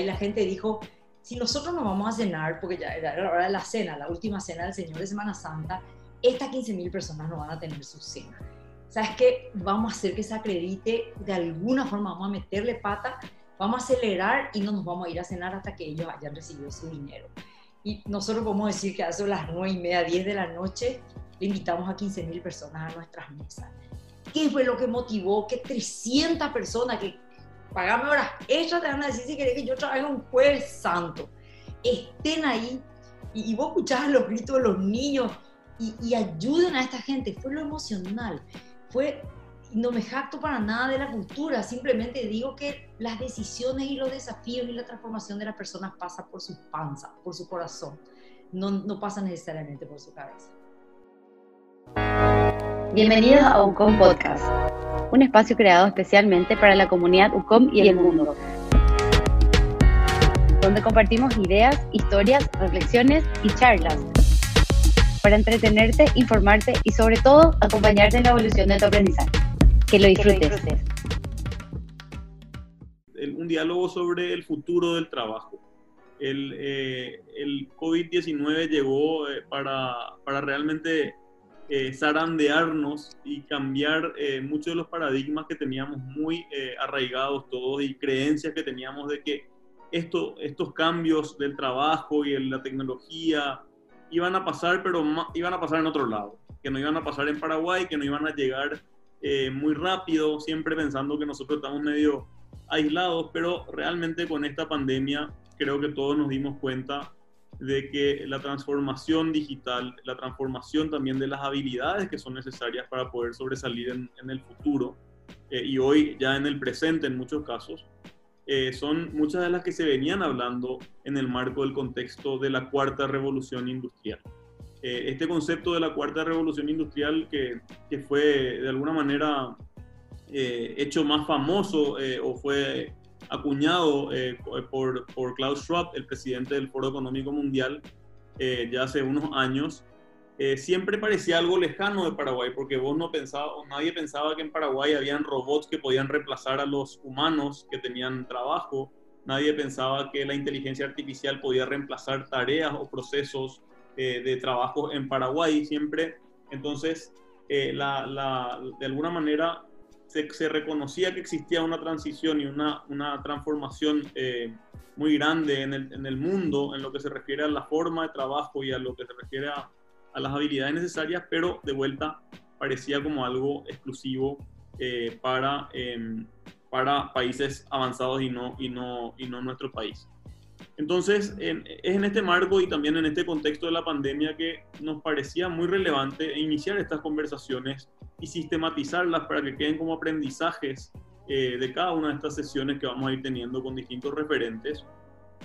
Y la gente dijo, si nosotros nos vamos a cenar, porque ya era la hora de la cena, la última cena del Señor de Semana Santa, estas 15.000 personas no van a tener su cena. ¿Sabes qué? Vamos a hacer que se acredite de alguna forma, vamos a meterle pata, vamos a acelerar y no nos vamos a ir a cenar hasta que ellos hayan recibido su dinero. Y nosotros podemos decir que a eso las 9 y media, 10 de la noche, le invitamos a 15.000 personas a nuestras mesas. ¿Qué fue lo que motivó que 300 personas que pagame horas extras te van a decir si querés que yo trabaje un jueves santo, estén ahí y, vos escuchás los gritos de los niños y, ayuden a esta gente? Fue lo emocional, fue no me jacto para nada de la cultura, simplemente digo que las decisiones y los desafíos y la transformación de las personas pasa por su panza, por su corazón, no, no pasa necesariamente por su cabeza. Bienvenidos a UCOM Podcast, un espacio creado especialmente para la comunidad UCOM y el mundo, donde compartimos ideas, historias, reflexiones y charlas para entretenerte, informarte y sobre todo acompañarte en la evolución de tu aprendizaje. Que lo disfrutes. Un diálogo sobre el futuro del trabajo. El, eh, el COVID-19 llegó eh, para, para, realmente eh, zarandearnos y cambiar eh, muchos de los paradigmas que teníamos muy arraigados todos y creencias que teníamos de que esto, estos cambios del trabajo y en la tecnología iban a pasar, pero iban a pasar en otro lado, que no iban a pasar en Paraguay, que no iban a llegar eh, muy rápido, siempre pensando que nosotros estamos medio aislados, pero realmente con esta pandemia creo que todos nos dimos cuenta de que la transformación digital, la transformación también de las habilidades que son necesarias para poder sobresalir en, el futuro eh, y hoy ya en el presente en muchos casos, eh, son muchas de las que se venían hablando en el marco del contexto de la cuarta revolución industrial. Eh, este concepto de la cuarta revolución industrial que, que fue de alguna manera hecho más famoso o fue acuñado por, por, Klaus Schwab, el presidente del Foro Económico Mundial, ya hace unos años, siempre parecía algo lejano de Paraguay, porque vos no pensaba, o nadie pensaba que en Paraguay habían robots que podían reemplazar a los humanos que tenían trabajo, nadie pensaba que la inteligencia artificial podía reemplazar tareas o procesos eh, de trabajo en Paraguay siempre. Entonces, eh, la, de alguna manera se, reconocía que existía una transición y una, una transformación eh, muy grande en el, en el, mundo en lo que se refiere a la forma de trabajo y a lo que se refiere a, a las habilidades necesarias, pero de vuelta parecía como algo exclusivo para, em, para países avanzados y no, y no, y no nuestro país. Entonces, es en este marco y también en este contexto de la pandemia que nos parecía muy relevante iniciar estas conversaciones y sistematizarlas para que queden como aprendizajes eh, de cada una de estas sesiones que vamos a ir teniendo con distintos referentes.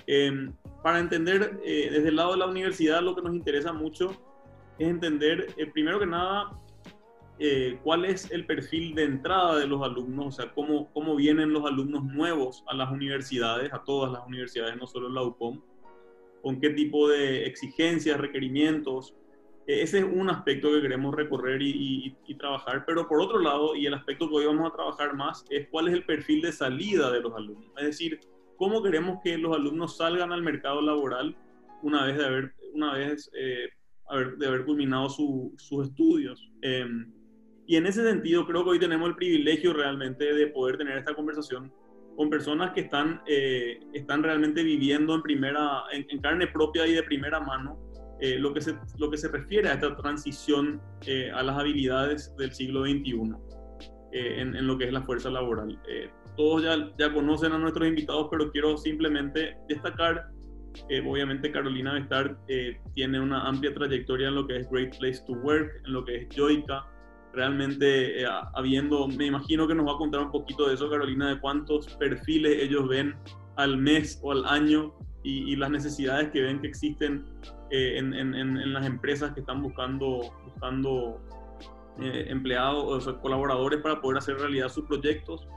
Em, para entender eh, desde el lado de la universidad lo que nos interesa mucho es entender, eh, primero que nada, eh, cuál es el perfil de entrada de los alumnos, o sea, cómo, cómo vienen los alumnos nuevos a las universidades, a todas las universidades, no solo la UPOM, con qué tipo de exigencias, requerimientos. Ese es un aspecto que queremos recorrer y, trabajar, pero por otro lado, y el aspecto que hoy vamos a trabajar más, es cuál es el perfil de salida de los alumnos. Es decir, cómo queremos que los alumnos salgan al mercado laboral una vez de haber, una vez, eh, de haber culminado sus estudios. Eh, y en ese sentido creo que hoy tenemos el privilegio realmente de poder tener esta conversación con personas que están, eh, están realmente viviendo en, primera, en, carne propia y de primera mano eh, lo, que se, lo que se refiere a esta transición eh, a las habilidades del siglo XXI en, en, lo que es la fuerza laboral. todos ya, ya conocen a nuestros invitados, pero quiero simplemente destacar obviamente Carolina Bestard tiene una amplia trayectoria en lo que es Great Place to Work, en lo que es Joica, realmente eh, habiendo, me imagino que nos va a contar un poquito de eso, Carolina, de cuántos perfiles ellos ven al mes o al año y, las necesidades que ven que existen eh, en, en, en, las empresas que están buscando, buscando eh, empleados o colaboradores para poder hacer realidad sus proyectos.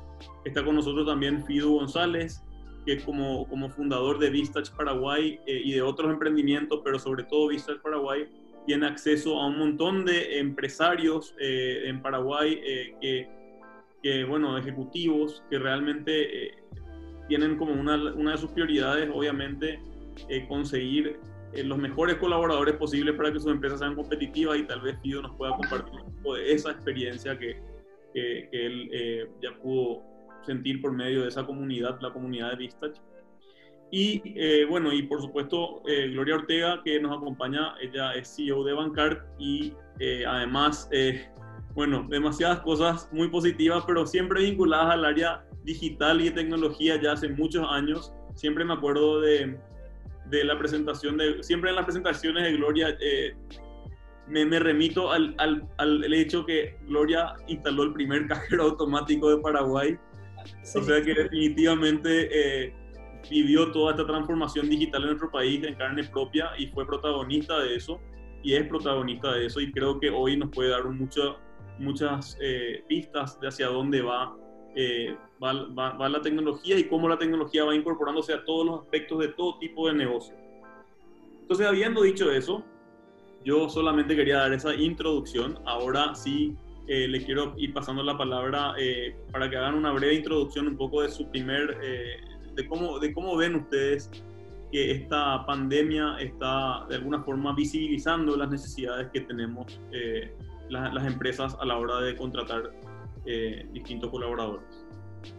Está con nosotros también Fido González, que como, como fundador de Vistach Paraguay y de otros emprendimientos, pero sobre todo Vistach Paraguay, tiene acceso a un montón de empresarios eh, en Paraguay eh, que, que, bueno, ejecutivos que realmente eh, tienen como una, una de sus prioridades, obviamente, eh, conseguir eh, los mejores colaboradores posibles para que sus empresas sean competitivas y tal vez Fido nos pueda compartir un poco de esa experiencia que, que, él eh, ya pudo sentir por medio de esa comunidad, la comunidad de Vistach. Y eh, bueno, y por supuesto, Gloria Ortega, que nos acompaña, ella es CEO de Bancard y además, bueno, demasiadas cosas muy positivas, pero siempre vinculadas al área digital y tecnología ya hace muchos años. Siempre me acuerdo de, de la presentación de, siempre en las presentaciones de Gloria, eh, me, me, remito al, al, al, hecho que Gloria instaló el primer cajero automático de Paraguay. O sea que definitivamente eh, vivió toda esta transformación digital en nuestro país en carne propia y fue protagonista de eso y es protagonista de eso y creo que hoy nos puede dar mucho, muchas eh, pistas de hacia dónde va eh, va, la tecnología y cómo la tecnología va incorporándose a todos los aspectos de todo tipo de negocio. Entonces, habiendo dicho eso, yo solamente quería dar esa introducción. Ahora sí eh, le quiero ir pasando la palabra eh, para que hagan una breve introducción un poco de su primer, de, cómo, de cómo ven ustedes que esta pandemia está de alguna forma visibilizando las necesidades que tenemos las empresas a la hora de contratar eh, distintos colaboradores.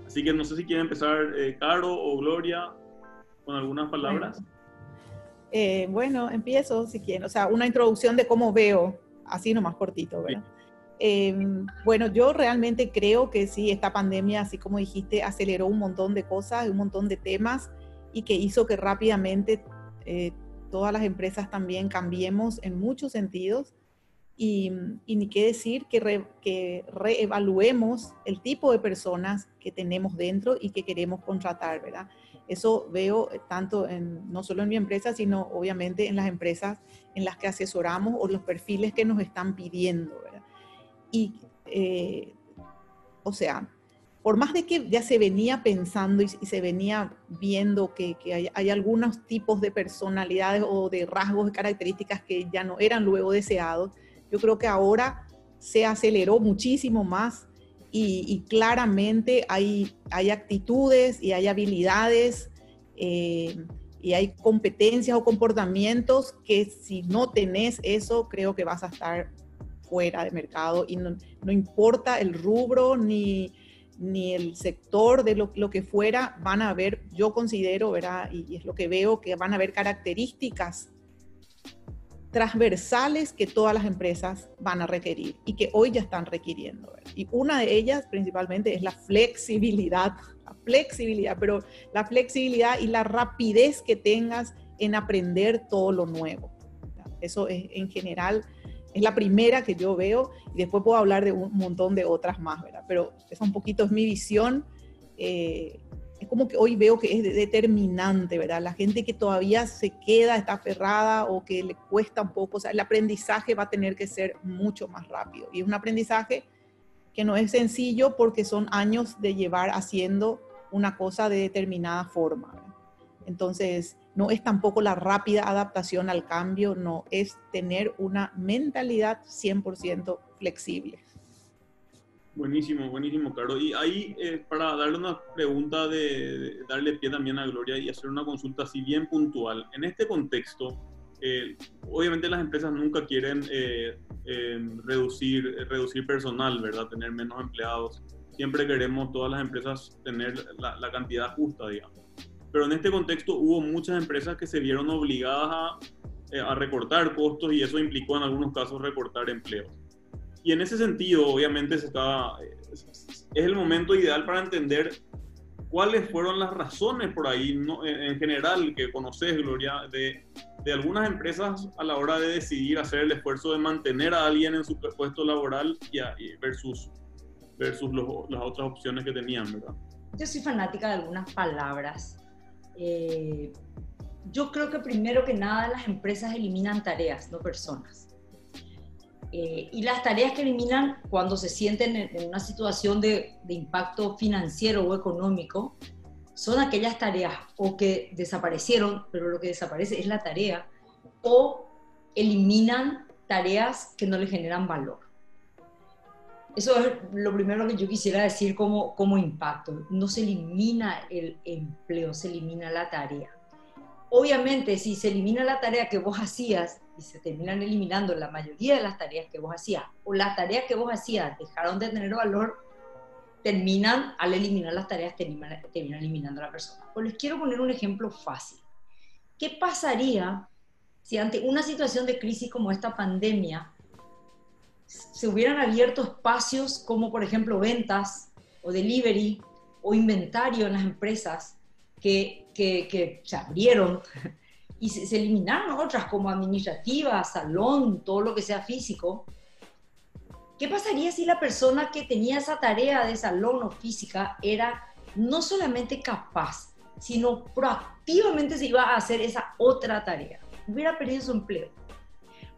Así que no sé si quiere empezar eh, Caro o Gloria con algunas palabras. Eh, bueno, empiezo si quieren. O sea, una introducción de cómo veo, así nomás cortito, ¿verdad? Em, bueno, yo realmente creo que sí, esta pandemia, así como dijiste, aceleró un montón de cosas, un montón de temas y que hizo que rápidamente todas las empresas también cambiemos en muchos sentidos y, ni qué decir que, que reevaluemos el tipo de personas que tenemos dentro y que queremos contratar, ¿verdad? Eso veo tanto en, no solo en mi empresa, sino obviamente en las empresas en las que asesoramos o los perfiles que nos están pidiendo, ¿verdad? Y, eh, o sea, por más de que ya se venía pensando y, se venía viendo que, que hay, hay, algunos tipos de personalidades o de rasgos y características que ya no eran luego deseados, yo creo que ahora se aceleró muchísimo más y, claramente hay, hay actitudes y hay habilidades eh, y hay competencias o comportamientos que si no tenés eso, creo que vas a estar fuera de mercado y no, importa el rubro ni, ni el sector de lo, lo, que fuera, van a haber, yo considero, ¿verdad? Y es lo que veo, que van a haber características transversales que todas las empresas van a requerir y que hoy ya están requiriendo. Y una de ellas principalmente es la flexibilidad, flexibilidad, pero la flexibilidad y la rapidez que tengas en aprender todo lo nuevo. Eso es en general es la primera que yo veo y después puedo hablar de un montón de otras más. Pero esa un poquito es mi visión. Eh, es como que hoy veo que es determinante, ¿verdad? La gente que todavía se queda, está aferrada o que le cuesta un poco, o sea, el aprendizaje va a tener que ser mucho más rápido. Y es un aprendizaje que no es sencillo porque son años de llevar haciendo una cosa de determinada forma. Entonces, no es tampoco la rápida adaptación al cambio, no, es tener una mentalidad 100% flexible. Buenísimo, buenísimo, claro. Y ahí, eh, para darle una pregunta, de, darle pie también a Gloria y hacer una consulta así bien puntual. En este contexto, eh, obviamente las empresas nunca quieren eh, em, reducir, reducir personal, ¿verdad? Tener menos empleados. Siempre queremos todas las empresas tener la, la cantidad justa, digamos. Pero en este contexto hubo muchas empresas que se vieron obligadas a, a recortar costos y eso implicó en algunos casos recortar empleos. Y en ese sentido, obviamente, se está, es el momento ideal para entender cuáles fueron las razones por ahí, ¿no? en general, que conoces, Gloria, de, de, algunas empresas a la hora de decidir hacer el esfuerzo de mantener a alguien en su puesto laboral y, versus, versus las otras opciones que tenían, ¿verdad? Yo soy fanática de algunas palabras. Eh, yo creo que primero que nada las empresas eliminan tareas, no personas. Eh, y las tareas que eliminan cuando se sienten en, una situación de, impacto financiero o económico son aquellas tareas o que desaparecieron, pero lo que desaparece es la tarea, o eliminan tareas que no le generan valor. Eso es lo primero que yo quisiera decir como, como impacto. No se elimina el empleo, se elimina la tarea. Obviamente, si se elimina la tarea que vos hacías y se terminan eliminando la mayoría de las tareas que vos hacías, o las tareas que vos hacías dejaron de tener valor, terminan, al eliminar las tareas, terminan, eliminando a la persona. Pues les quiero poner un ejemplo fácil. ¿Qué pasaría si ante una situación de crisis como esta pandemia se hubieran abierto espacios como, por ejemplo, ventas o delivery o inventario en las empresas que, que, se abrieron y se, eliminaron otras como administrativa, salón, todo lo que sea físico. ¿Qué pasaría si la persona que tenía esa tarea de salón o física era no solamente capaz, sino proactivamente se iba a hacer esa otra tarea? Hubiera perdido su empleo.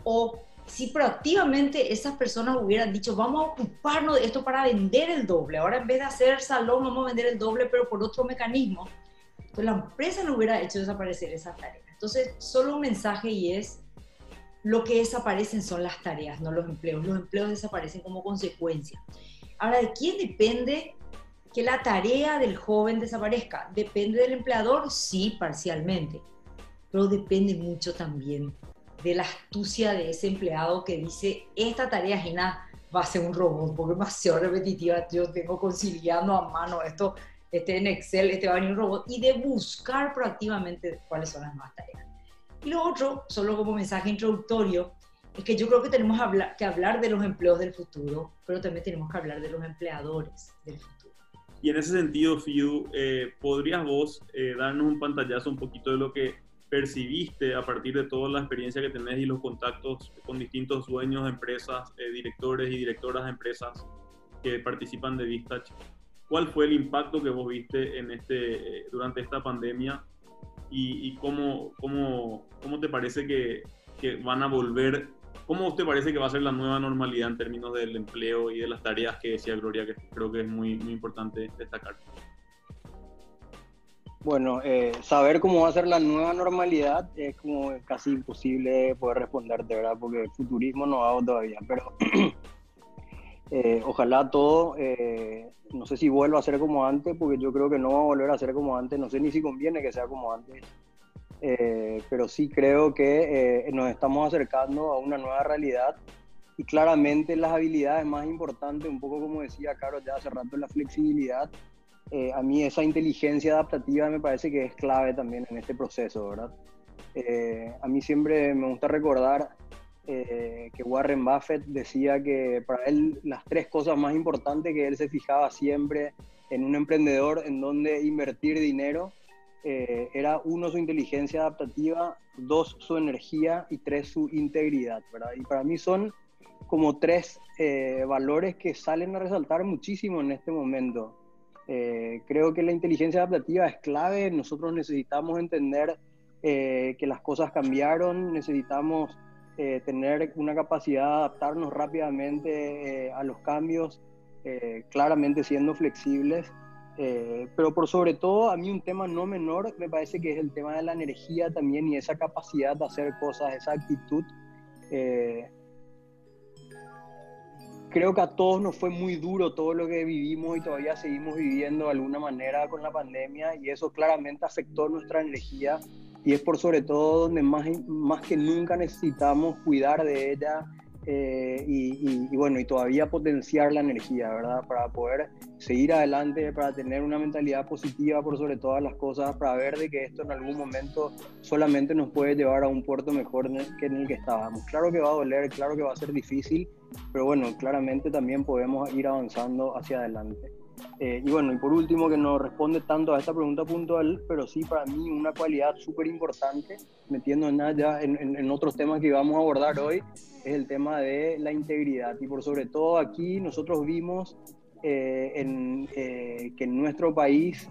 O si proactivamente esas personas hubieran dicho, vamos a ocuparnos de esto para vender el doble, ahora en vez de hacer salón, vamos a vender el doble, pero por otro mecanismo, entonces la empresa no hubiera hecho desaparecer esa tarea. Entonces, solo un mensaje y es, lo que desaparecen son las tareas, no los empleos. Los empleos desaparecen como consecuencia. Ahora, ¿de quién depende que la tarea del joven desaparezca? ¿Depende del empleador? Sí, parcialmente, pero depende mucho también de la astucia de ese empleado que dice, esta tarea ajena va a ser un robot, porque es demasiado repetitiva, yo tengo conciliando a mano esto, este en Excel, este va a venir un robot, y de buscar proactivamente cuáles son las más tareas. Y lo otro, solo como mensaje introductorio, es que yo creo que tenemos que hablar de los empleos del futuro, pero también tenemos que hablar de los empleadores del futuro. Y en ese sentido, Fiu, eh, ¿podrías vos eh, darnos un pantallazo un poquito de lo que percibiste a partir de toda la experiencia que tenés y los contactos con distintos dueños de empresas, eh, directores y directoras de empresas que participan de Vistach? ¿Cuál fue el impacto que vos viste en este, eh, durante esta pandemia y, cómo, cómo, cómo, te parece que, que, van a volver, cómo te parece que va a ser la nueva normalidad en términos del empleo y de las tareas que decía Gloria, que creo que es muy, muy importante destacar? Bueno, eh, saber cómo va a ser la nueva normalidad es como casi imposible poder responderte, ¿verdad? Porque el futurismo no hago todavía, pero eh, ojalá todo, eh, no sé si vuelva a ser como antes, porque yo creo que no va a volver a ser como antes, no sé ni si conviene que sea como antes, pero sí creo que nos estamos acercando a una nueva realidad y claramente las habilidades más importantes, un poco como decía Carlos ya hace rato, la flexibilidad eh, a mí esa inteligencia adaptativa me parece que es clave también en este proceso, ¿verdad? Eh, a mí siempre me gusta recordar eh, que Warren Buffett decía que para él las tres cosas más importantes que él se fijaba siempre en un emprendedor en donde invertir dinero era uno su inteligencia adaptativa, dos su energía y tres su integridad. Y para mí son como tres valores que salen a resaltar muchísimo en este momento. Eh, creo que la inteligencia adaptativa es clave. Nosotros necesitamos entender eh, que las cosas cambiaron, necesitamos eh, tener una capacidad de adaptarnos rápidamente a los cambios, claramente siendo flexibles. pero por sobre todo, a mí un tema no menor me parece que es el tema de la energía también y esa capacidad de hacer cosas, esa actitud creo que a todos nos fue muy duro todo lo que vivimos y todavía seguimos viviendo de alguna manera con la pandemia y eso claramente afectó nuestra energía y es por sobre todo donde más, más que nunca necesitamos cuidar de ella eh, y, bueno, y todavía potenciar la energía, ¿verdad? Para poder seguir adelante, para tener una mentalidad positiva por sobre todas las cosas, para ver de que esto en algún momento solamente nos puede llevar a un puerto mejor que en el que estábamos. Claro que va a doler, claro que va a ser difícil, pero bueno, claramente también podemos ir avanzando hacia adelante. Eh, y bueno, y por último, que no responde tanto a esta pregunta puntual, pero sí para mí una cualidad súper importante, metiendo en, en, en, otros temas que vamos a abordar hoy, es el tema de la integridad. Y por sobre todo aquí nosotros vimos eh, en, eh, que en nuestro país,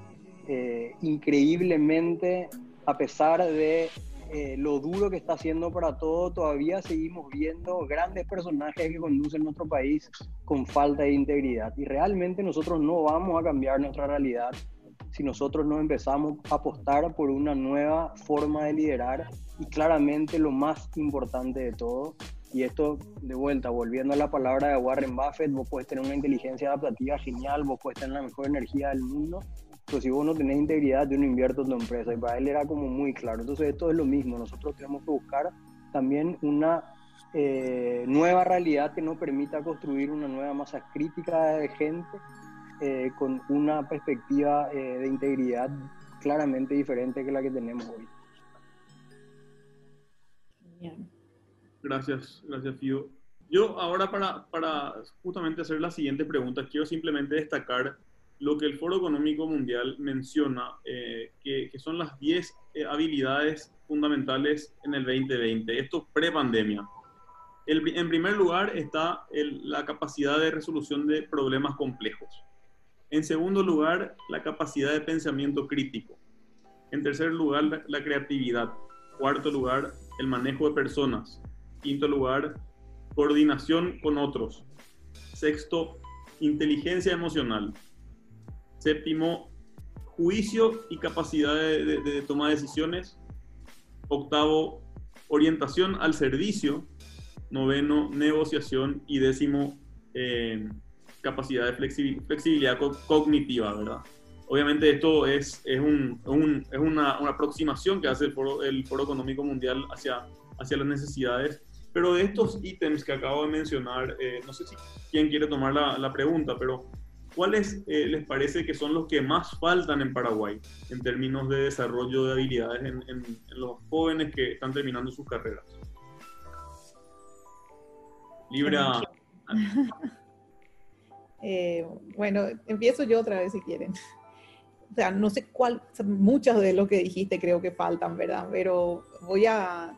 increíblemente, a pesar de eh, lo duro que está haciendo para todo, todavía seguimos viendo grandes personajes que conducen nuestro país con falta de integridad. Y realmente nosotros no vamos a cambiar nuestra realidad si nosotros no empezamos a apostar por una nueva forma de liderar y claramente lo más importante de todo, Y esto, de vuelta, volviendo a la palabra de Warren Buffett, vos puedes tener una inteligencia adaptativa genial, vos puedes tener la mejor energía del mundo, pero si vos no tenés integridad, yo no invierto en tu empresa. Y para él era como muy claro. Entonces, esto es lo mismo. Nosotros tenemos que buscar también una eh, nueva realidad que nos permita construir una nueva masa crítica de gente eh, con una perspectiva eh, de integridad claramente diferente que la que tenemos hoy. Gracias, gracias Fio. Yo ahora para, para justamente hacer la siguiente pregunta, quiero simplemente destacar lo que el Foro Económico Mundial menciona, eh, que, son las 10 eh, habilidades fundamentales en el 2020, esto pre-pandemia. en primer lugar está la capacidad de resolución de problemas complejos. En segundo lugar, la capacidad de pensamiento crítico. En tercer lugar, la creatividad. Cuarto lugar, el manejo de personas. Quinto lugar, coordinación con otros. Sexto, inteligencia emocional. Séptimo, juicio y capacidad de, toma de decisiones. Octavo, orientación al servicio. Noveno, negociación. Y décimo, eh, capacidad de flexibilidad cognitiva, ¿verdad? Obviamente esto es, es, un, es una, una, aproximación que hace el Foro, el Foro Económico Mundial hacia, hacia las necesidades, pero de estos ítems que acabo de mencionar, eh, no sé si quién quiere tomar la pregunta, pero ¿cuáles eh, les parece que son los que más faltan en Paraguay en términos de desarrollo de habilidades en, en, los jóvenes que están terminando sus carreras? Libra. Eh, bueno, empiezo yo otra vez si quieren. O sea, no sé cuál, muchas de lo que dijiste creo que faltan, ¿verdad? Pero voy a,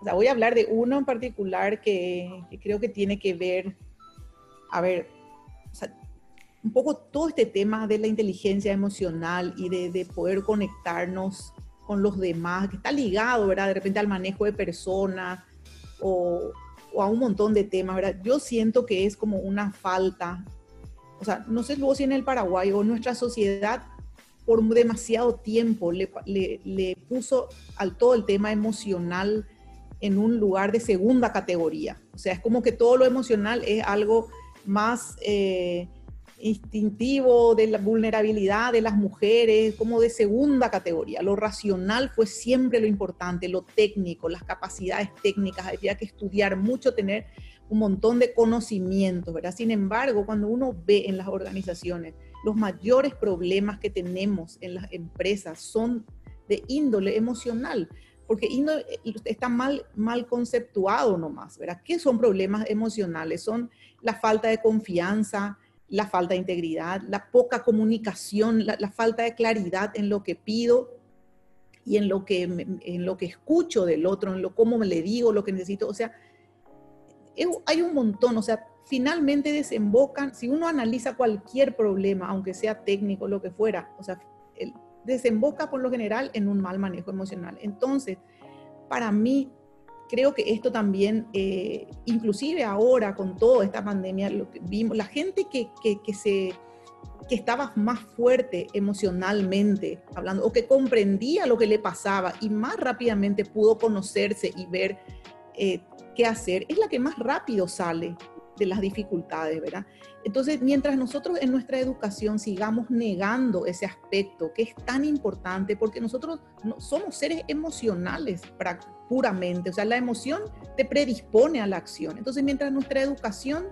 o sea, voy a hablar de uno en particular que, creo que tiene que ver, a ver, un poco todo este tema de la inteligencia emocional y de, de poder conectarnos con los demás, que está ligado, ¿verdad? De repente al manejo de personas o, o a un montón de temas, ¿verdad? Yo siento que es como una falta o sea, no sé luego si en el Paraguay o nuestra sociedad por demasiado tiempo le, le, puso al todo el tema emocional en un lugar de segunda categoría. O sea, es como que todo lo emocional es algo más eh, instintivo de la vulnerabilidad de las mujeres, como de segunda categoría. Lo racional fue siempre lo importante, lo técnico, las capacidades técnicas. Había que estudiar mucho, tener un montón de conocimientos, ¿verdad? Sin embargo, cuando uno ve en las organizaciones, los mayores problemas que tenemos en las empresas son de índole emocional, porque está mal, mal conceptuado nomás, ¿verdad? ¿Qué son problemas emocionales? Son la falta de confianza, la falta de integridad, la poca comunicación, la, falta de claridad en lo que pido y en lo que, en lo que escucho del otro, en lo cómo le digo lo que necesito. O sea, hay un montón, o sea, finalmente desembocan, si uno analiza cualquier problema, aunque sea técnico, lo que fuera, o sea, desemboca por lo general en un mal manejo emocional. Entonces, para mí, creo que esto también, eh, inclusive ahora con toda esta pandemia, lo que vimos, la gente que, que, se que estaba más fuerte emocionalmente hablando o que comprendía lo que le pasaba y más rápidamente pudo conocerse y ver eh, qué hacer, es la que más rápido sale de las dificultades, ¿verdad? Entonces, mientras nosotros en nuestra educación sigamos negando ese aspecto que es tan importante, porque nosotros no, somos seres emocionales puramente, o sea, la emoción te predispone a la acción. Entonces, mientras nuestra educación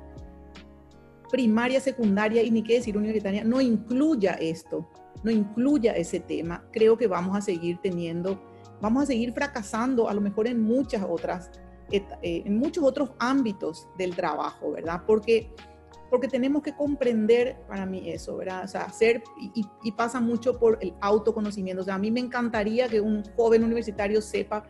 primaria, secundaria y ni qué decir universitaria no incluya esto, no incluya ese tema, creo que vamos a seguir teniendo, vamos a seguir fracasando a lo mejor en muchas otras en muchos otros ámbitos del trabajo, ¿verdad? Porque, porque tenemos que comprender para mí eso, ¿verdad? O sea, hacer, y, y pasa mucho por el autoconocimiento. O sea, a mí me encantaría que un joven universitario sepa,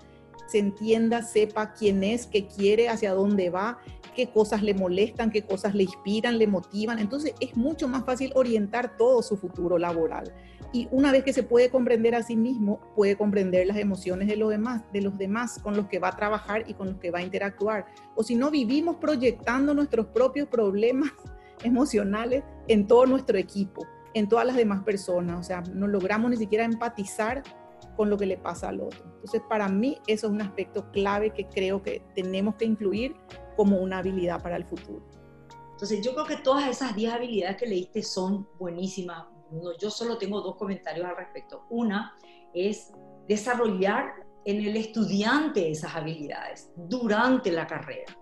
se entienda, sepa quién es, qué quiere, hacia dónde va, qué cosas le molestan, qué cosas le inspiran, le motivan. Entonces es mucho más fácil orientar todo su futuro laboral y una vez que se puede comprender a sí mismo, puede comprender las emociones de los demás, de los demás con los que va a trabajar y con los que va a interactuar. O si no, vivimos proyectando nuestros propios problemas emocionales en todo nuestro equipo, en todas las demás personas. O sea, no logramos ni siquiera empatizar con lo que le pasa al otro. Entonces, para mí eso es un aspecto clave que creo que tenemos que incluir como una habilidad para el futuro. Entonces, yo creo que todas esas 10 habilidades que leíste son buenísimas. Yo solo tengo dos comentarios al respecto. Una es desarrollar en el estudiante esas habilidades durante la carrera,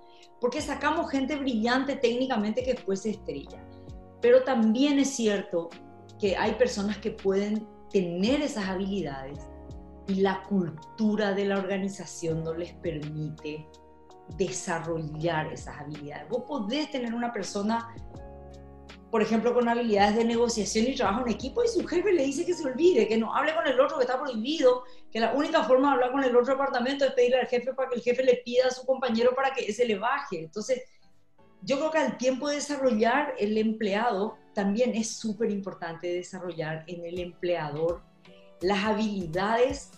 porque sacamos gente brillante técnicamente que después se estrella. Pero también es cierto que hay personas que pueden tener esas habilidades y la cultura de la organización no les permite desarrollar esas habilidades. Vos podés tener una persona, por ejemplo, con habilidades de negociación y trabajo en equipo y su jefe le dice que se olvide, que no hable con el otro, que está prohibido, que la única forma de hablar con el otro departamento es pedirle al jefe para que el jefe le pida a su compañero para que ese le baje. Entonces, yo creo que al tiempo de desarrollar el empleado, también es súper importante desarrollar en el empleador las habilidades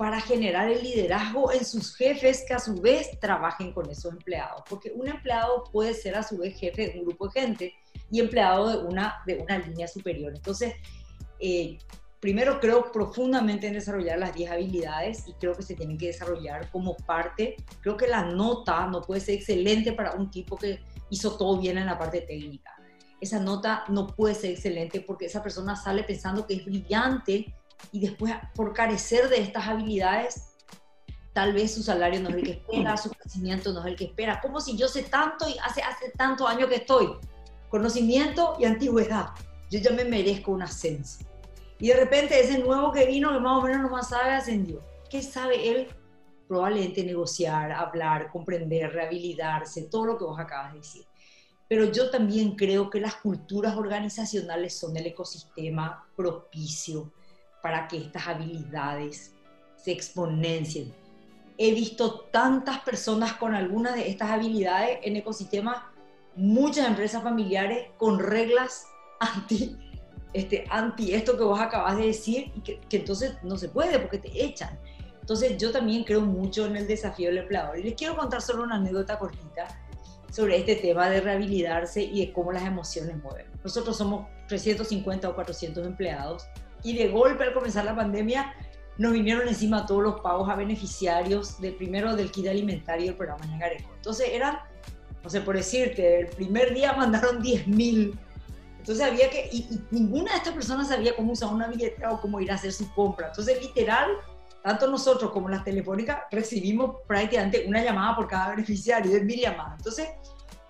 para generar el liderazgo en sus jefes que a su vez trabajen con esos empleados. Porque un empleado puede ser a su vez jefe de un grupo de gente y empleado de una, de una línea superior. Entonces, eh, primero creo profundamente en desarrollar las 10 habilidades y creo que se tienen que desarrollar como parte. Creo que la nota no puede ser excelente para un tipo que hizo todo bien en la parte técnica. Esa nota no puede ser excelente porque esa persona sale pensando que es brillante y después por carecer de estas habilidades, tal vez su salario no es el que espera, su crecimiento no es el que espera. Como si yo sé tanto y hace, hace tantos años que estoy, conocimiento y antigüedad, yo ya me merezco un ascenso. Y de repente ese nuevo que vino, que más o menos no más sabe, ascendió. ¿Qué sabe él? Probablemente negociar, hablar, comprender, rehabilitarse, todo lo que vos acabas de decir. Pero yo también creo que las culturas organizacionales son el ecosistema propicio para que estas habilidades se exponencien. He visto tantas personas con algunas de estas habilidades en ecosistemas, muchas empresas familiares con reglas anti, este, anti esto que vos acabas de decir y que, que entonces no se puede porque te echan. Entonces yo también creo mucho en el desafío del empleador. Y les quiero contar solo una anécdota cortita sobre este tema de rehabilitarse y de cómo las emociones mueven. Nosotros somos 350 o 400 empleados y de golpe al comenzar la pandemia nos vinieron encima todos los pagos a beneficiarios del primero del kit alimentario y el programa Ñangareco. Entonces eran, no sé por decirte, el primer día mandaron 10 mil. Entonces había que, y, ninguna de estas personas sabía cómo usar una billetera o cómo ir a hacer su compra. Entonces literal, tanto nosotros como las telefónicas recibimos prácticamente una llamada por cada beneficiario, de mil llamadas. Entonces,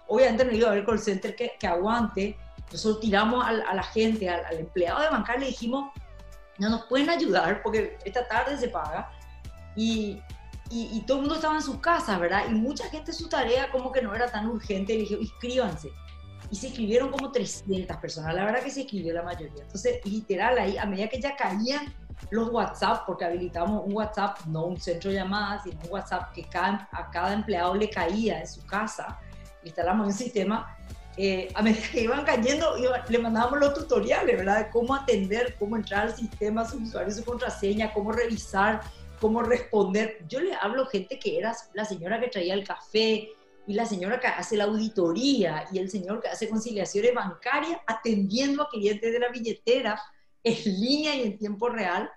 obviamente no iba a haber call center que, que aguante nosotros tiramos a, la gente, al, empleado de bancar, le dijimos, no nos pueden ayudar porque esta tarde se paga. Y, y, todo el mundo estaba en sus casas, ¿verdad? Y mucha gente su tarea como que no era tan urgente, le dije, inscríbanse. Y se inscribieron como 300 personas, la verdad que se escribió la mayoría. Entonces, literal, ahí, a medida que ya caían los WhatsApp, porque habilitamos un WhatsApp, no un centro de llamadas, sino un WhatsApp que a cada empleado le caía en su casa, instalamos un sistema, eh, a medida que iban cayendo, le mandábamos los tutoriales, ¿verdad? De cómo atender, cómo entrar al sistema, su usuario, su contraseña, cómo revisar, cómo responder. Yo le hablo gente que era la señora que traía el café y la señora que hace la auditoría y el señor que hace conciliaciones bancarias atendiendo a clientes de la billetera en línea y en tiempo real.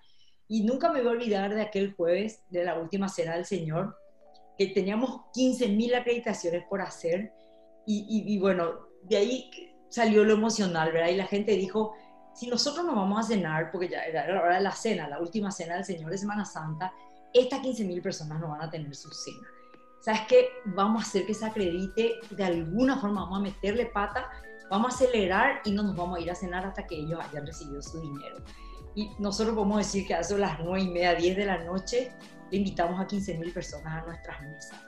Y nunca me voy a olvidar de aquel jueves de la última cena del señor, que teníamos 15.000 acreditaciones por hacer y, bueno, de ahí salió lo emocional, ¿verdad? Y la gente dijo, si nosotros nos vamos a cenar, porque ya era la hora de la cena, la última cena del Señor de Semana Santa, estas 15.000 personas no van a tener su cena. ¿Sabes qué? Vamos a hacer que se acredite, de alguna forma vamos a meterle pata, vamos a acelerar y no nos vamos a ir a cenar hasta que ellos hayan recibido su dinero. Y nosotros podemos decir que a eso las 9 y media, 10 de la noche, le invitamos a 15.000 personas a nuestras mesas.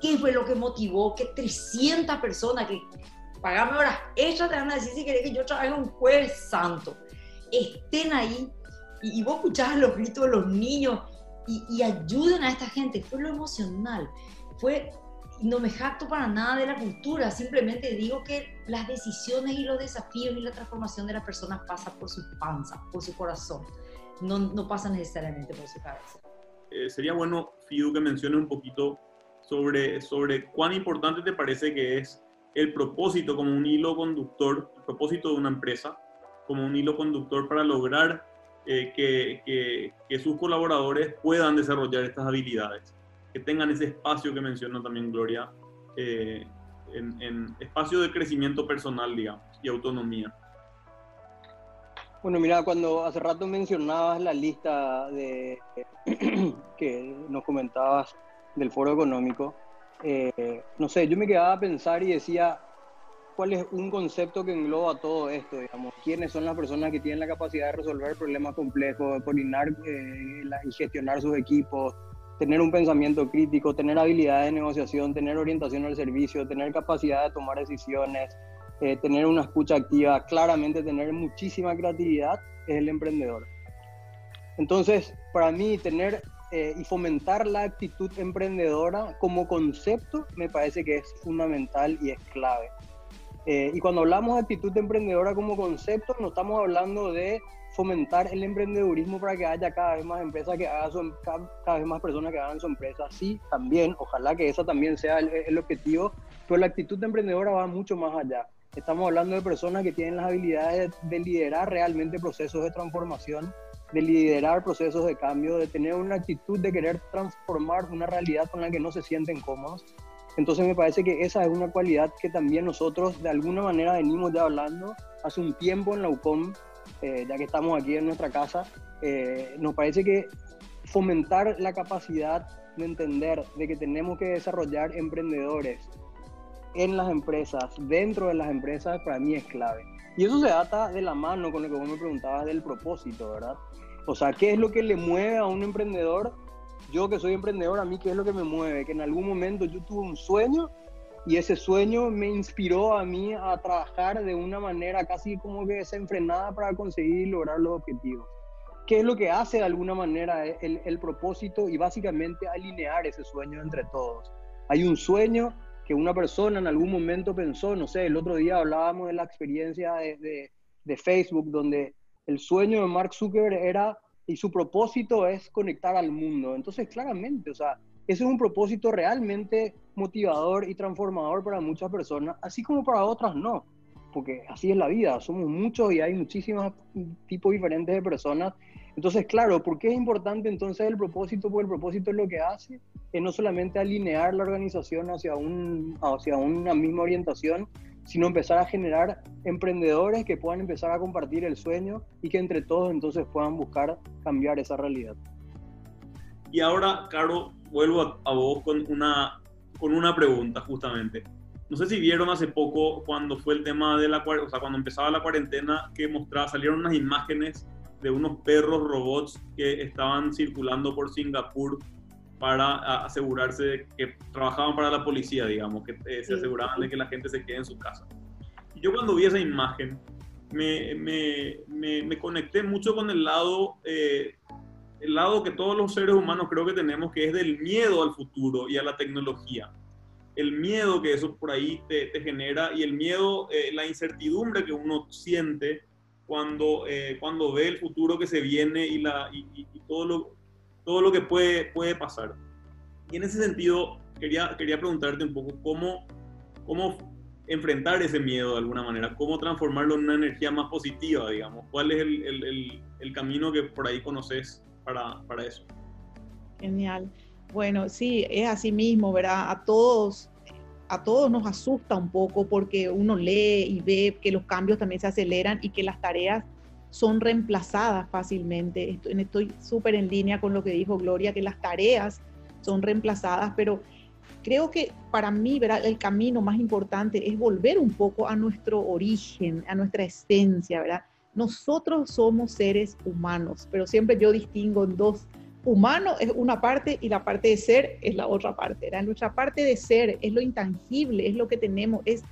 ¿Qué fue lo que motivó que 300 personas que pagame horas extras te van a decir si querés que yo trabaje un jueves santo? Estén ahí y, vos escuchás los gritos de los niños y, ayuden a esta gente. Fue lo emocional. Fue, no me jacto para nada de la cultura, simplemente digo que las decisiones y los desafíos y la transformación de las personas pasan por su panza, por su corazón, no, no pasa necesariamente por su cabeza. Eh, sería bueno, Fidu, que mencione un poquito sobre, sobre cuán importante te parece que es el propósito como un hilo conductor, el propósito de una empresa como un hilo conductor para lograr eh, que, que, sus colaboradores puedan desarrollar estas habilidades, que tengan ese espacio que menciona también Gloria, eh, en, en, espacio de crecimiento personal, digamos, y autonomía. Bueno, mira, cuando hace rato mencionabas la lista de que nos comentabas del foro económico, eh, no sé, yo me quedaba a pensar y decía, ¿cuál es un concepto que engloba todo esto? Digamos? ¿Quiénes son las personas que tienen la capacidad de resolver problemas complejos, de coordinar eh, y gestionar sus equipos, tener un pensamiento crítico, tener habilidad de negociación, tener orientación al servicio, tener capacidad de tomar decisiones, eh, tener una escucha activa, claramente tener muchísima creatividad, es el emprendedor. Entonces, para mí, tener eh, y fomentar la actitud emprendedora como concepto me parece que es fundamental y es clave. Eh, y cuando hablamos de actitud emprendedora como concepto, no estamos hablando de fomentar el emprendedurismo para que haya cada vez más empresas que hagan su, cada, vez más personas que hagan su empresa. Sí, también, ojalá que eso también sea el, el objetivo, pero la actitud emprendedora va mucho más allá. Estamos hablando de personas que tienen las habilidades de, liderar realmente procesos de transformación, de liderar procesos de cambio, de tener una actitud de querer transformar una realidad con la que no se sienten cómodos. Entonces me parece que esa es una cualidad que también nosotros de alguna manera venimos ya hablando hace un tiempo en la UCOM, eh, ya que estamos aquí en nuestra casa, eh, nos parece que fomentar la capacidad de entender de que tenemos que desarrollar emprendedores en las empresas, dentro de las empresas, para mí es clave. Y eso se ata de la mano con lo que vos me preguntabas del propósito, ¿verdad? O sea, ¿qué es lo que le mueve a un emprendedor? Yo que soy emprendedor, a mí, ¿qué es lo que me mueve? Que en algún momento yo tuve un sueño y ese sueño me inspiró a mí a trabajar de una manera casi como que desenfrenada para conseguir lograr los objetivos. ¿Qué es lo que hace de alguna manera el, el propósito y básicamente alinear ese sueño entre todos? Hay un sueño, que una persona en algún momento pensó, no sé, el otro día hablábamos de la experiencia de, Facebook, donde el sueño de Mark Zuckerberg era, y su propósito es conectar al mundo. Entonces, claramente, o sea, ese es un propósito realmente motivador y transformador para muchas personas, así como para otras no, porque así es la vida, somos muchos y hay muchísimos tipos diferentes de personas entonces, claro, ¿por qué es importante entonces el propósito? Porque el propósito es lo que hace, es no solamente alinear la organización hacia, un, hacia una misma orientación, sino empezar a generar emprendedores que puedan empezar a compartir el sueño y que entre todos entonces puedan buscar cambiar esa realidad. Y ahora, Caro, vuelvo a, vos con una, con una pregunta justamente. No sé si vieron hace poco cuando fue el tema de la, o sea, cuando empezaba la cuarentena que mostraba, salieron unas imágenes de unos perros robots que estaban circulando por Singapur para asegurarse de que trabajaban para la policía, digamos, que eh, se aseguraban de que la gente se quede en su casa. Y yo cuando vi esa imagen, me, me, me, conecté mucho con el lado, eh, el lado que todos los seres humanos creo que tenemos, que es del miedo al futuro y a la tecnología. El miedo que eso por ahí te, te genera y el miedo, eh, la incertidumbre que uno siente cuando, eh, cuando ve el futuro que se viene y, la, y, todo, lo, todo lo que puede, puede pasar. Y en ese sentido, quería, quería preguntarte un poco cómo, cómo enfrentar ese miedo de alguna manera, cómo transformarlo en una energía más positiva, digamos. ¿Cuál es el, el, el, camino que por ahí conoces para, para eso? Genial. Bueno, sí, es así mismo, ¿verdad? A todos a todos nos asusta un poco porque uno lee y ve que los cambios también se aceleran y que las tareas son reemplazadas fácilmente. Estoy súper en línea con lo que dijo Gloria, que las tareas son reemplazadas, pero creo que para mí ¿verdad? el camino más importante es volver un poco a nuestro origen, a nuestra esencia, ¿verdad? Nosotros somos seres humanos, pero siempre yo distingo en dos humano es una parte y la parte de ser es la otra parte. Nuestra parte de ser es lo intangible, es lo que tenemos, es,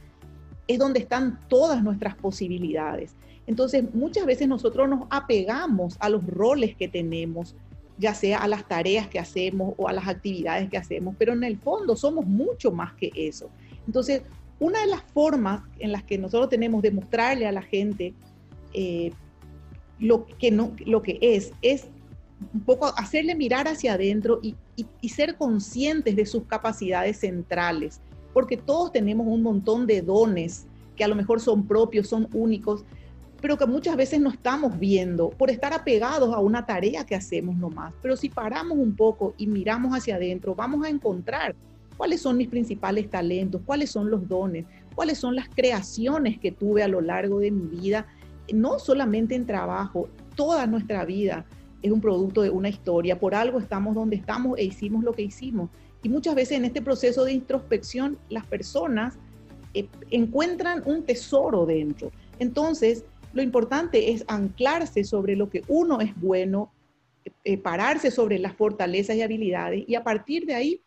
es donde están todas nuestras posibilidades. Entonces, muchas veces nosotros nos apegamos a los roles que tenemos, ya sea a las tareas que hacemos o a las actividades que hacemos, pero en el fondo somos mucho más que eso. Entonces, una de las formas en las que nosotros tenemos de mostrarle a la gente eh, lo, que no, lo que es, es un poco hacerle mirar hacia adentro y, ser conscientes de sus capacidades centrales, porque todos tenemos un montón de dones que a lo mejor son propios, son únicos, pero que muchas veces no estamos viendo por estar apegados a una tarea que hacemos nomás. Pero si paramos un poco y miramos hacia adentro, vamos a encontrar cuáles son mis principales talentos, cuáles son los dones, cuáles son las creaciones que tuve a lo largo de mi vida, no solamente en trabajo, toda nuestra vida es un producto de una historia, por algo estamos donde estamos e hicimos lo que hicimos. Y muchas veces en este proceso de introspección las personas eh, encuentran un tesoro dentro. Entonces, lo importante es anclarse sobre lo que uno es bueno, eh, pararse sobre las fortalezas y habilidades y a partir de ahí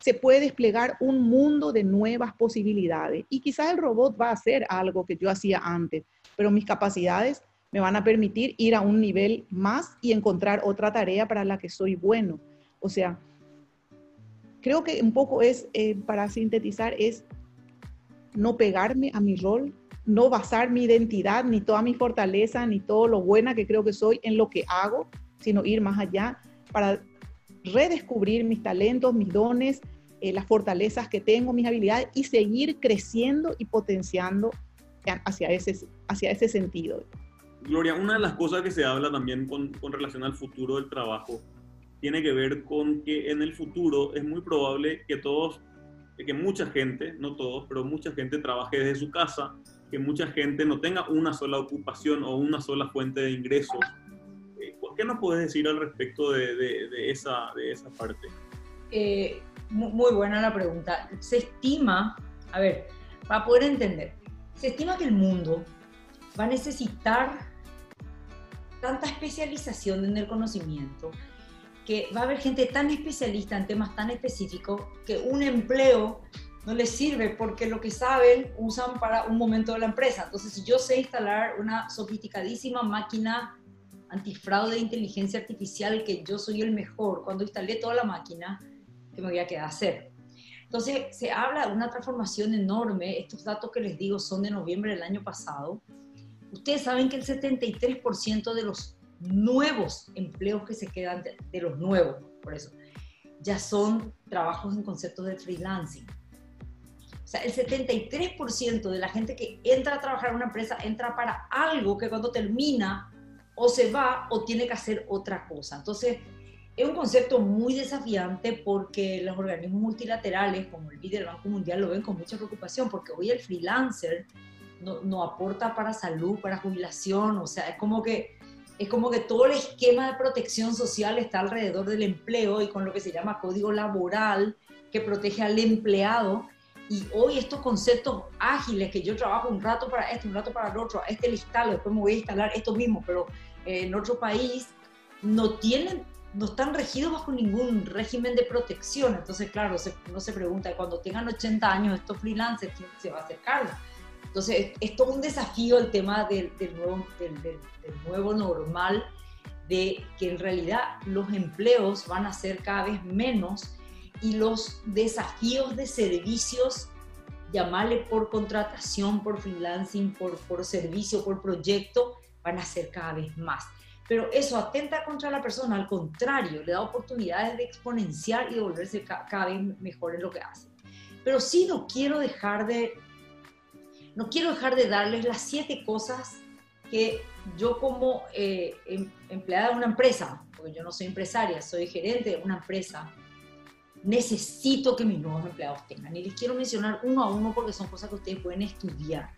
se puede desplegar un mundo de nuevas posibilidades. Y quizás el robot va a hacer algo que yo hacía antes, pero mis capacidades me van a permitir ir a un nivel más y encontrar otra tarea para la que soy bueno. O sea, creo que un poco es, eh, para sintetizar, es no pegarme a mi rol, no basar mi identidad, ni toda mi fortaleza, ni todo lo buena que creo que soy en lo que hago, sino ir más allá para redescubrir mis talentos, mis dones, eh, las fortalezas que tengo, mis habilidades y seguir creciendo y potenciando hacia ese, hacia ese sentido. Gloria, una de las cosas que se habla también con, con relación al futuro del trabajo tiene que ver con que en el futuro es muy probable que todos, que mucha gente, no todos, pero mucha gente trabaje desde su casa, que mucha gente no tenga una sola ocupación o una sola fuente de ingresos. Eh, ¿Qué nos puedes decir al respecto de, de, esa, de esa parte? Eh, muy buena la pregunta. Se estima, a ver, para poder entender, se estima que el mundo va a necesitar tanta especialización en el conocimiento que va a haber gente tan especialista en temas tan específicos que un empleo no les sirve porque lo que saben usan para un momento de la empresa. Entonces, si yo sé instalar una sofisticadísima máquina antifraude de inteligencia artificial, que yo soy el mejor, cuando instalé toda la máquina, que me voy a quedar a hacer. Entonces, se habla de una transformación enorme. Estos datos que les digo son de noviembre del año pasado. Ustedes saben que el 73% de los nuevos empleos que se quedan, de, los nuevos, por eso, ya son trabajos en conceptos de freelancing. O sea, el 73% de la gente que entra a trabajar en una empresa entra para algo que cuando termina o se va o tiene que hacer otra cosa. Entonces, es un concepto muy desafiante porque los organismos multilaterales como el BID del Banco Mundial lo ven con mucha preocupación porque hoy el freelancer no, no, aporta para salud, para jubilación, o sea, es como que es como que todo el esquema de protección social está alrededor del empleo y con lo que se llama código laboral que protege al empleado. Y hoy estos conceptos ágiles, que yo trabajo un rato para este, un rato para el otro, este le instalo, después me voy a instalar esto mismo, pero en otro país, no tienen no están regidos bajo ningún régimen de protección. Entonces, claro, uno se pregunta, cuando tengan 80 años estos freelancers, ¿quién se va a hacer cargo? Entonces, es todo un desafío el tema del, nuevo, del, nuevo normal, de que en realidad los empleos van a ser cada vez menos y los desafíos de servicios, llamarle por contratación, por freelancing, por, por servicio, por proyecto, van a ser cada vez más pero eso atenta contra la persona, al contrario, le da oportunidades de exponenciar y de volverse cada vez mejor en lo que hace. Pero sí no quiero dejar de, no quiero dejar de darles las siete cosas que yo como eh, em, empleada de una empresa, porque yo no soy empresaria, soy gerente de una empresa, necesito que mis nuevos empleados tengan. Y les quiero mencionar uno a uno porque son cosas que ustedes pueden estudiar.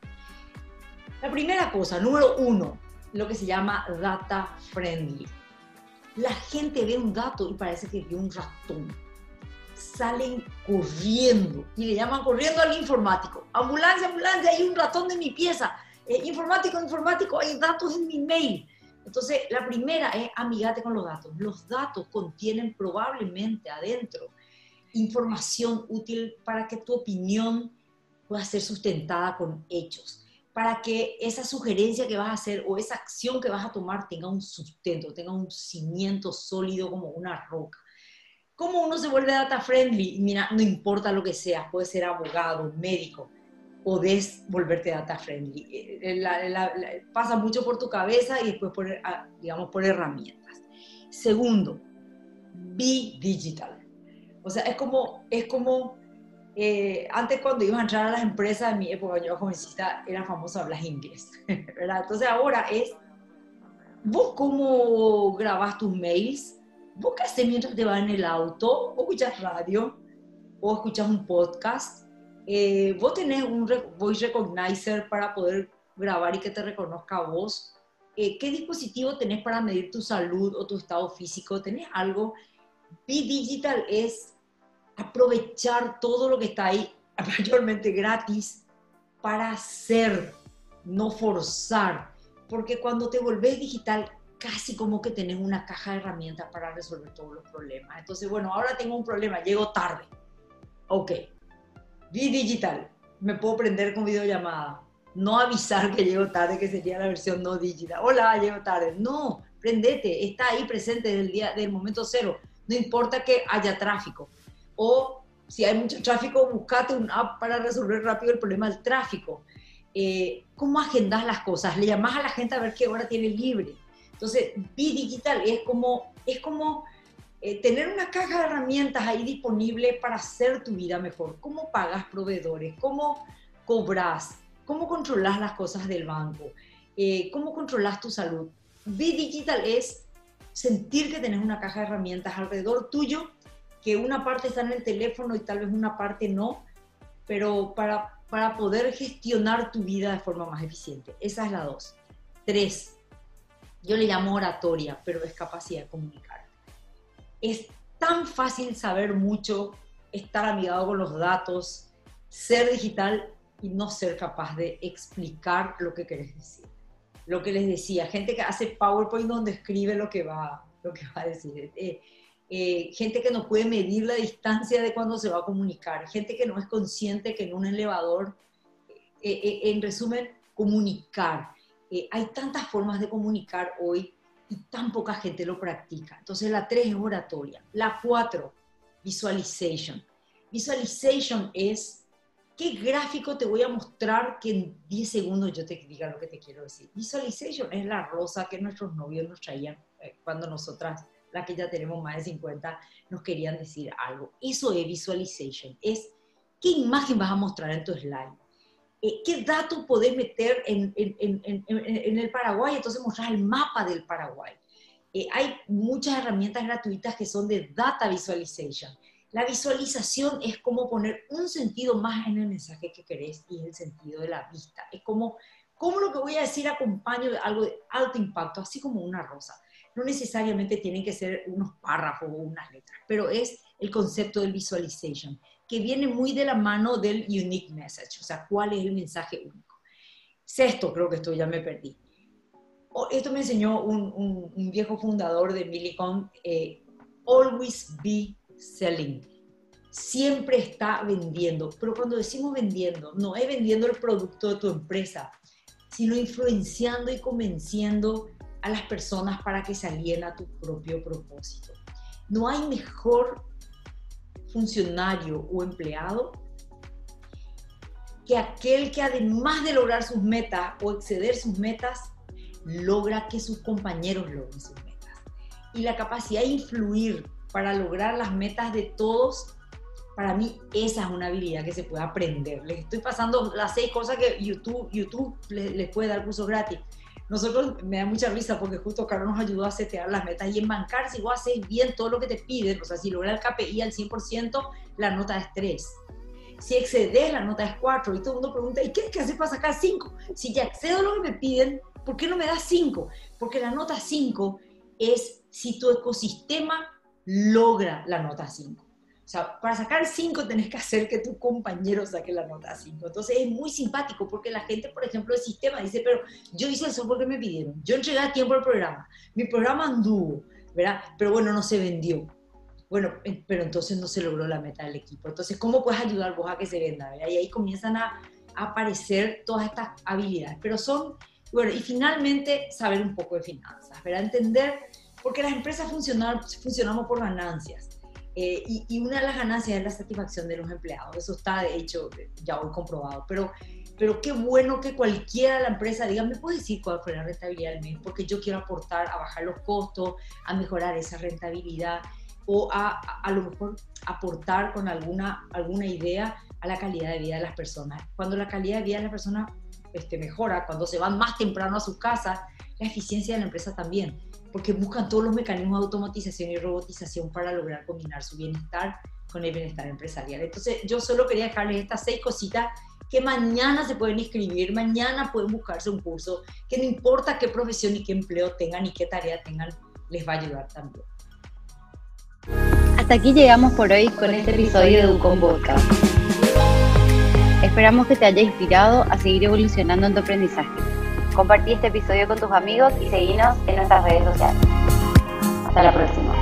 La primera cosa, número uno, lo que se llama data friendly. La gente ve un dato y parece que ve un ratón. Salen corriendo y le llaman corriendo al informático. Ambulancia, ambulancia, hay un ratón de mi pieza. Eh, informático, informático, hay datos en mi mail. Entonces, la primera es amigate con los datos. Los datos contienen probablemente adentro información útil para que tu opinión pueda ser sustentada con hechos para que esa sugerencia que vas a hacer o esa acción que vas a tomar tenga un sustento, tenga un cimiento sólido como una roca. ¿Cómo uno se vuelve data friendly? Mira, no importa lo que seas, puedes ser abogado, médico, podés volverte data friendly. Eh, pasa mucho por tu cabeza y después por, ah, digamos, por herramientas. Segundo, be digital. O sea, es como, es como eh, antes cuando ibas a entrar a las empresas, en mi época, yo jovencita, era famoso hablar inglés, ¿verdad? Entonces ahora es, vos cómo grabas tus mails, vos qué haces mientras te vas en el auto, o escuchas radio, o escuchas un podcast, eh, vos tenés un voice recognizer para poder grabar y que te reconozca a vos, eh, ¿qué dispositivo tenés para medir tu salud o tu estado físico? ¿Tenés algo? B-Digital es aprovechar todo lo que está ahí, mayormente gratis, para hacer, no forzar. Porque cuando te volvés digital, casi como que tenés una caja de herramientas para resolver todos los problemas. Entonces, bueno, ahora tengo un problema, llego tarde. Ok, vi digital, me puedo prender con videollamada. No avisar que llego tarde, que sería la versión no digital. Hola, llego tarde. No, prendete, está ahí presente desde el día, del momento cero. No importa que haya tráfico o si hay mucho tráfico, buscate un app para resolver rápido el problema del tráfico. Eh, ¿Cómo agendas las cosas? Le llamas a la gente a ver qué hora tiene libre. Entonces, B-Digital es como, es como eh, tener una caja de herramientas ahí disponible para hacer tu vida mejor. ¿Cómo pagas proveedores? ¿Cómo cobras? ¿Cómo controlas las cosas del banco? Eh, ¿Cómo controlas tu salud? B-Digital es sentir que tenés una caja de herramientas alrededor tuyo que una parte está en el teléfono y tal vez una parte no, pero para, para poder gestionar tu vida de forma más eficiente. Esa es la dos. Tres, yo le llamo oratoria, pero es capacidad de comunicar. Es tan fácil saber mucho, estar amigado con los datos, ser digital y no ser capaz de explicar lo que querés decir. Lo que les decía, gente que hace PowerPoint donde escribe lo que va, lo que va a decir. Eh, eh, gente que no puede medir la distancia de cuando se va a comunicar, gente que no es consciente que en un elevador, eh, eh, en resumen, comunicar. hay tantas formas de comunicar hoy y tan poca gente lo practica. Entonces la tres es oratoria. La cuatro, visualization. Visualization es qué gráfico te voy a mostrar que en 10 segundos yo te diga lo que te quiero decir. Visualization es la rosa que nuestros novios nos traían cuando nosotras que ya tenemos más de 50, nos querían decir algo. Eso es visualization, es qué imagen vas a mostrar en tu slide. Eh, ¿Qué datos podés meter en, en, en, en, el Paraguay? Entonces mostrar el mapa del Paraguay. Eh, hay muchas herramientas gratuitas que son de data visualization. La visualización es como poner un sentido más en el mensaje que querés y el sentido de la vista. Es como, como lo que voy a decir acompaño de algo de alto impacto, así como una rosa no necesariamente tienen que ser unos párrafos o unas letras, pero es el concepto del visualization, que viene muy de la mano del unique message, o sea, cuál es el mensaje único. Sexto, creo que esto ya me perdí. Esto me enseñó un, viejo fundador de Millicom, eh, always be selling. Siempre está vendiendo, pero cuando decimos vendiendo, no es vendiendo el producto de tu empresa, sino influenciando y convenciendo a las personas para que se a tu propio propósito. No hay mejor funcionario o empleado que aquel que además de lograr sus metas o exceder sus metas, logra que sus compañeros logren sus metas. Y la capacidad de influir para lograr las metas de todos, para mí esa es una habilidad que se puede aprender. Les estoy pasando las seis cosas que YouTube, YouTube les, puede dar curso gratis nosotros me da mucha risa porque justo Carlos nos ayudó a setear las metas y en bancar, si vos haces bien todo lo que te piden, o sea, si logras el KPI al 100%, la nota es 3. Si excedes, la nota es 4. Y todo el mundo pregunta, ¿y qué, qué haces para sacar 5? Si ya excedo lo que me piden, ¿por qué no me das 5? Porque la nota 5 es si tu ecosistema logra la nota 5. O sea, para sacar 5 tenés que hacer que tu compañero saque la nota 5. Entonces es muy simpático porque la gente, por ejemplo, del sistema dice, pero yo hice el software que me pidieron, yo entregué a tiempo el programa, mi programa anduvo, ¿verdad? Pero bueno, no se vendió. Bueno, eh, pero entonces no se logró la meta del equipo. Entonces, ¿cómo puedes ayudar vos a que se venda? ¿verdad? Y ahí comienzan a, aparecer todas estas habilidades. Pero son, bueno, y finalmente saber un poco de finanzas, ¿verdad? Entender, porque las empresas funcionan, funcionamos por ganancias. Eh, y, una de las ganancias es la satisfacción de los empleados. Eso está, de hecho, ya hoy comprobado. Pero pero qué bueno que cualquiera de la empresa diga, ¿me puede decir cuál fue la rentabilidad del mes? Porque yo quiero aportar a bajar los costos, a mejorar esa rentabilidad o a, a, lo mejor aportar con alguna, alguna idea a la calidad de vida de las personas. Cuando la calidad de vida de las personas este, mejora, cuando se van más temprano a sus casas, la eficiencia de la empresa también, porque buscan todos los mecanismos de automatización y robotización para lograr combinar su bienestar con el bienestar empresarial. Entonces, yo solo quería dejarles estas seis cositas que mañana se pueden inscribir, mañana pueden buscarse un curso, que no importa qué profesión y qué empleo tengan y qué tarea tengan, les va a ayudar también. Hasta aquí llegamos por hoy con este episodio de Ucom Podcast. Esperamos que te haya inspirado a seguir evolucionando en tu aprendizaje. Compartí este episodio con tus amigos y seguinos en nuestras redes sociales. Hasta la próxima.